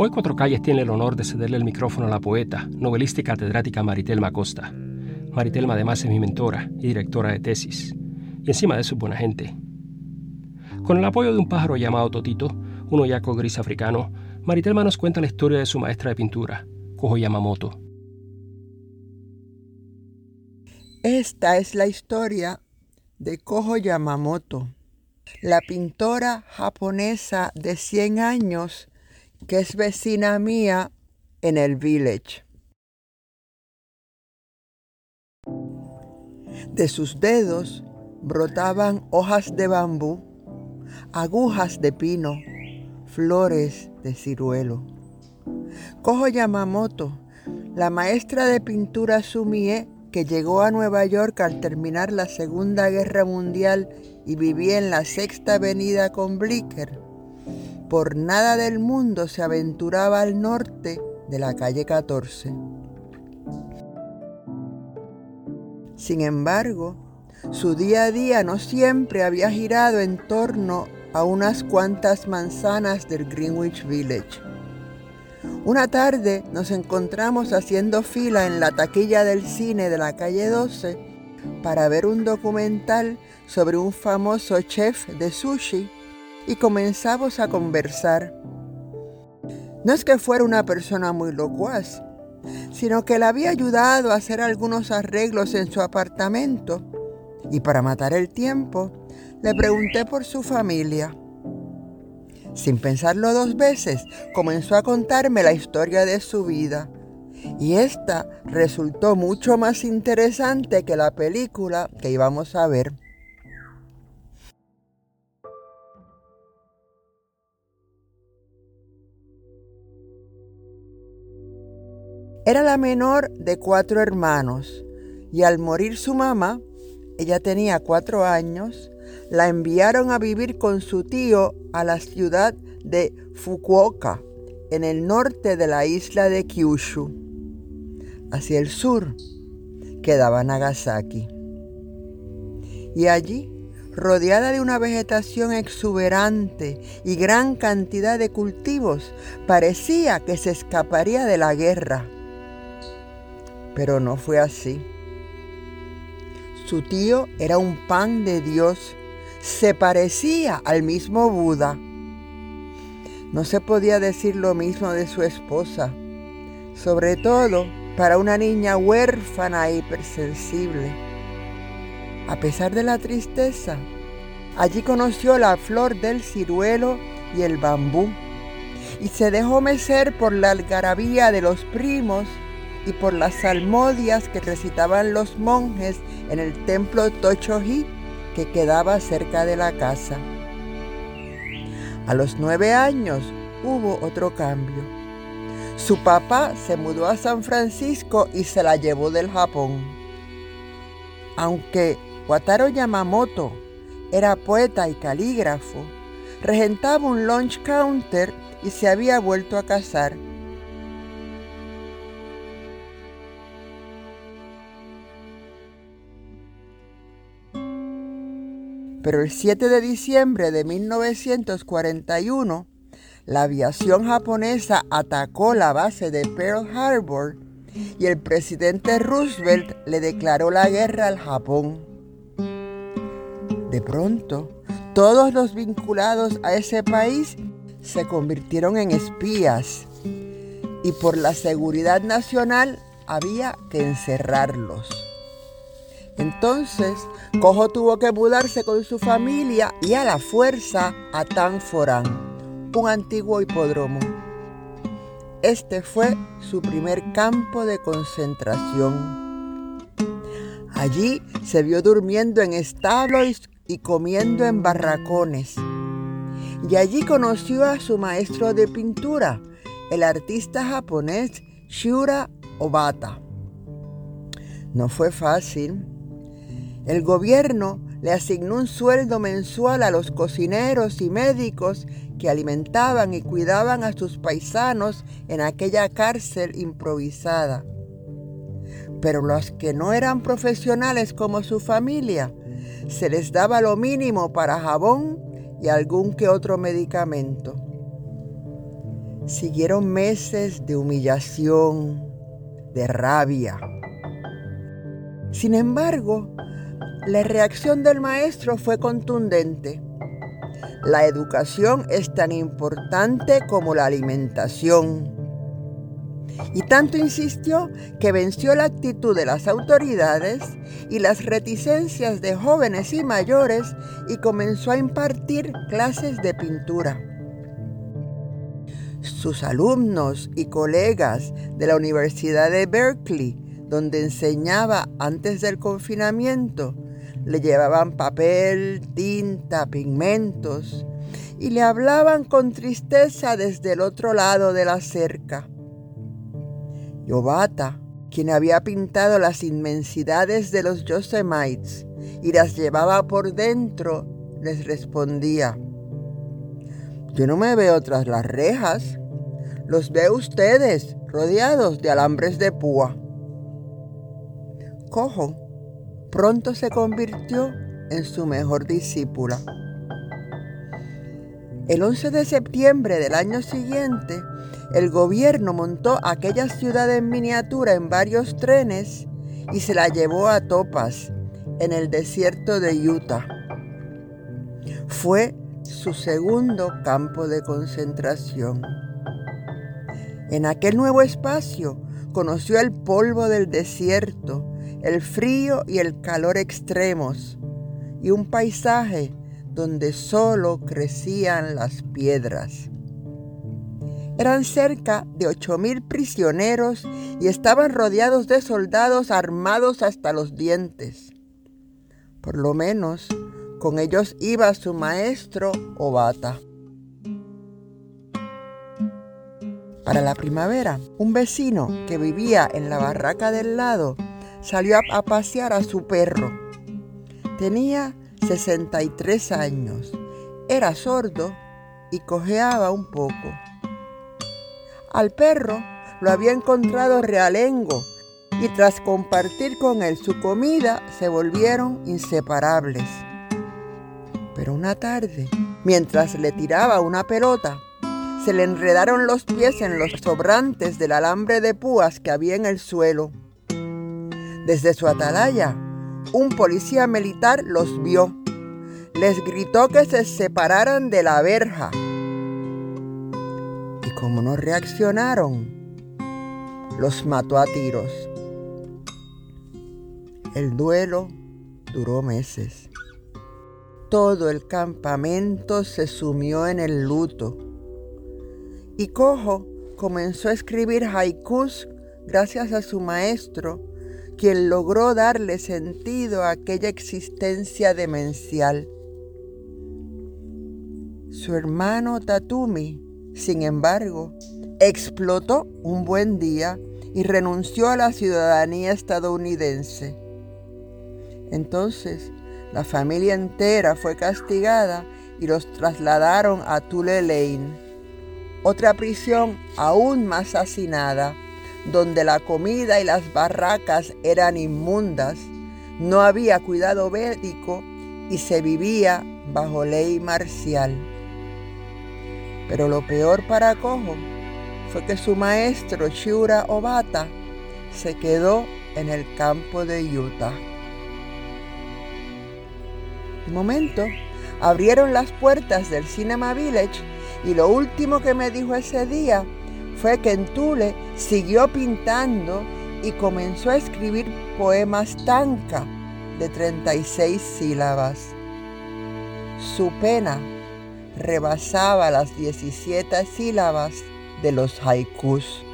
Hoy Cuatro Calles tiene el honor de cederle el micrófono a la poeta, novelista y catedrática Maritelma Costa. Maritelma además es mi mentora y directora de tesis, y encima de eso es buena gente. Con el apoyo de un pájaro llamado Totito, un oyaco gris africano, Maritelma nos cuenta la historia de su maestra de pintura, Koho Yamamoto. Esta es la historia de Koho Yamamoto, la pintora japonesa de 100 años que es vecina mía en el village. De sus dedos brotaban hojas de bambú, agujas de pino, flores de ciruelo. Koho Yamamoto, la maestra de pintura Sumie, que llegó a Nueva York al terminar la Segunda Guerra Mundial y vivía en la Sexta Avenida con Blicker, por nada del mundo se aventuraba al norte de la calle 14. Sin embargo, su día a día no siempre había girado en torno a unas cuantas manzanas del Greenwich Village. Una tarde nos encontramos haciendo fila en la taquilla del cine de la calle 12 para ver un documental sobre un famoso chef de sushi y comenzamos a conversar. No es que fuera una persona muy locuaz, sino que le había ayudado a hacer algunos arreglos en su apartamento y para matar el tiempo le pregunté por su familia. Sin pensarlo dos veces, comenzó a contarme la historia de su vida. Y esta resultó mucho más interesante que la película que íbamos a ver. Era la menor de cuatro hermanos y al morir su mamá, ella tenía cuatro años, la enviaron a vivir con su tío a la ciudad de Fukuoka, en el norte de la isla de Kyushu. Hacia el sur quedaba Nagasaki. Y allí, rodeada de una vegetación exuberante y gran cantidad de cultivos, parecía que se escaparía de la guerra pero no fue así. Su tío era un pan de Dios, se parecía al mismo Buda. No se podía decir lo mismo de su esposa, sobre todo para una niña huérfana e hipersensible. A pesar de la tristeza, allí conoció la flor del ciruelo y el bambú, y se dejó mecer por la algarabía de los primos y por las salmodias que recitaban los monjes en el templo Tochoji que quedaba cerca de la casa. A los nueve años hubo otro cambio. Su papá se mudó a San Francisco y se la llevó del Japón. Aunque Wataru Yamamoto era poeta y calígrafo, regentaba un lunch counter y se había vuelto a casar Pero el 7 de diciembre de 1941, la aviación japonesa atacó la base de Pearl Harbor y el presidente Roosevelt le declaró la guerra al Japón. De pronto, todos los vinculados a ese país se convirtieron en espías y por la seguridad nacional había que encerrarlos. Entonces, Cojo tuvo que mudarse con su familia y a la fuerza a Tanforán, un antiguo hipódromo. Este fue su primer campo de concentración. Allí se vio durmiendo en establos y comiendo en barracones. Y allí conoció a su maestro de pintura, el artista japonés Shura Obata. No fue fácil el gobierno le asignó un sueldo mensual a los cocineros y médicos que alimentaban y cuidaban a sus paisanos en aquella cárcel improvisada. Pero los que no eran profesionales como su familia, se les daba lo mínimo para jabón y algún que otro medicamento. Siguieron meses de humillación, de rabia. Sin embargo, la reacción del maestro fue contundente. La educación es tan importante como la alimentación. Y tanto insistió que venció la actitud de las autoridades y las reticencias de jóvenes y mayores y comenzó a impartir clases de pintura. Sus alumnos y colegas de la Universidad de Berkeley, donde enseñaba antes del confinamiento, le llevaban papel, tinta, pigmentos y le hablaban con tristeza desde el otro lado de la cerca. Yobata, quien había pintado las inmensidades de los Yosemites y las llevaba por dentro, les respondía, yo no me veo tras las rejas, los veo ustedes rodeados de alambres de púa. Cojo pronto se convirtió en su mejor discípula. El 11 de septiembre del año siguiente, el gobierno montó aquella ciudad en miniatura en varios trenes y se la llevó a Topas, en el desierto de Utah. Fue su segundo campo de concentración. En aquel nuevo espacio conoció el polvo del desierto, el frío y el calor extremos, y un paisaje donde solo crecían las piedras. Eran cerca de ocho mil prisioneros y estaban rodeados de soldados armados hasta los dientes. Por lo menos con ellos iba su maestro Obata. Para la primavera, un vecino que vivía en la barraca del lado salió a, pasear a su perro. Tenía 63 años, era sordo y cojeaba un poco. Al perro lo había encontrado realengo y tras compartir con él su comida se volvieron inseparables. Pero una tarde, mientras le tiraba una pelota, se le enredaron los pies en los sobrantes del alambre de púas que había en el suelo. Desde su atalaya, un policía militar los vio. Les gritó que se separaran de la verja como no reaccionaron, los mató a tiros. El duelo duró meses. Todo el campamento se sumió en el luto. Y Cojo comenzó a escribir haikus gracias a su maestro, quien logró darle sentido a aquella existencia demencial. Su hermano Tatumi sin embargo, explotó un buen día y renunció a la ciudadanía estadounidense. Entonces, la familia entera fue castigada y los trasladaron a Tule Lane, otra prisión aún más hacinada, donde la comida y las barracas eran inmundas, no había cuidado médico y se vivía bajo ley marcial. Pero lo peor para Cojo fue que su maestro Shura Obata se quedó en el campo de Utah. De momento, abrieron las puertas del Cinema Village y lo último que me dijo ese día fue que en Tule siguió pintando y comenzó a escribir poemas tanca de 36 sílabas. Su pena rebasaba las 17 sílabas de los haikus.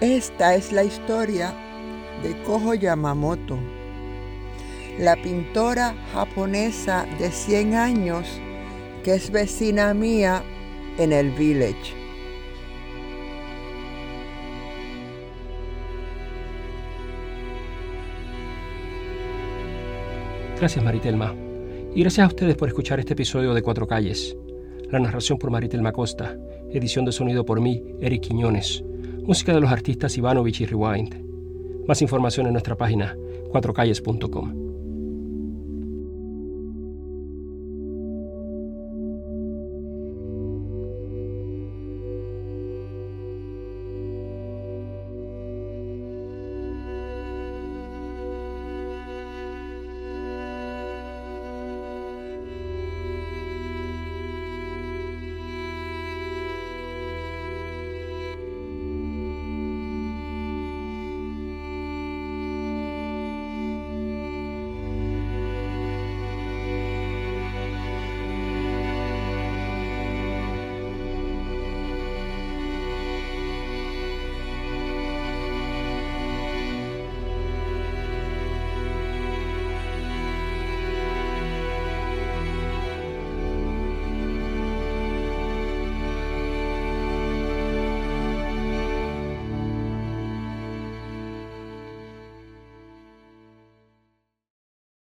Esta es la historia de Koho Yamamoto, la pintora japonesa de 100 años que es vecina mía en el village. Gracias Maritelma. Y gracias a ustedes por escuchar este episodio de Cuatro Calles. La narración por Maritelma Costa, edición de sonido por mí, Eric Quiñones, música de los artistas Ivanovich y Rewind. Más información en nuestra página cuatrocalles.com.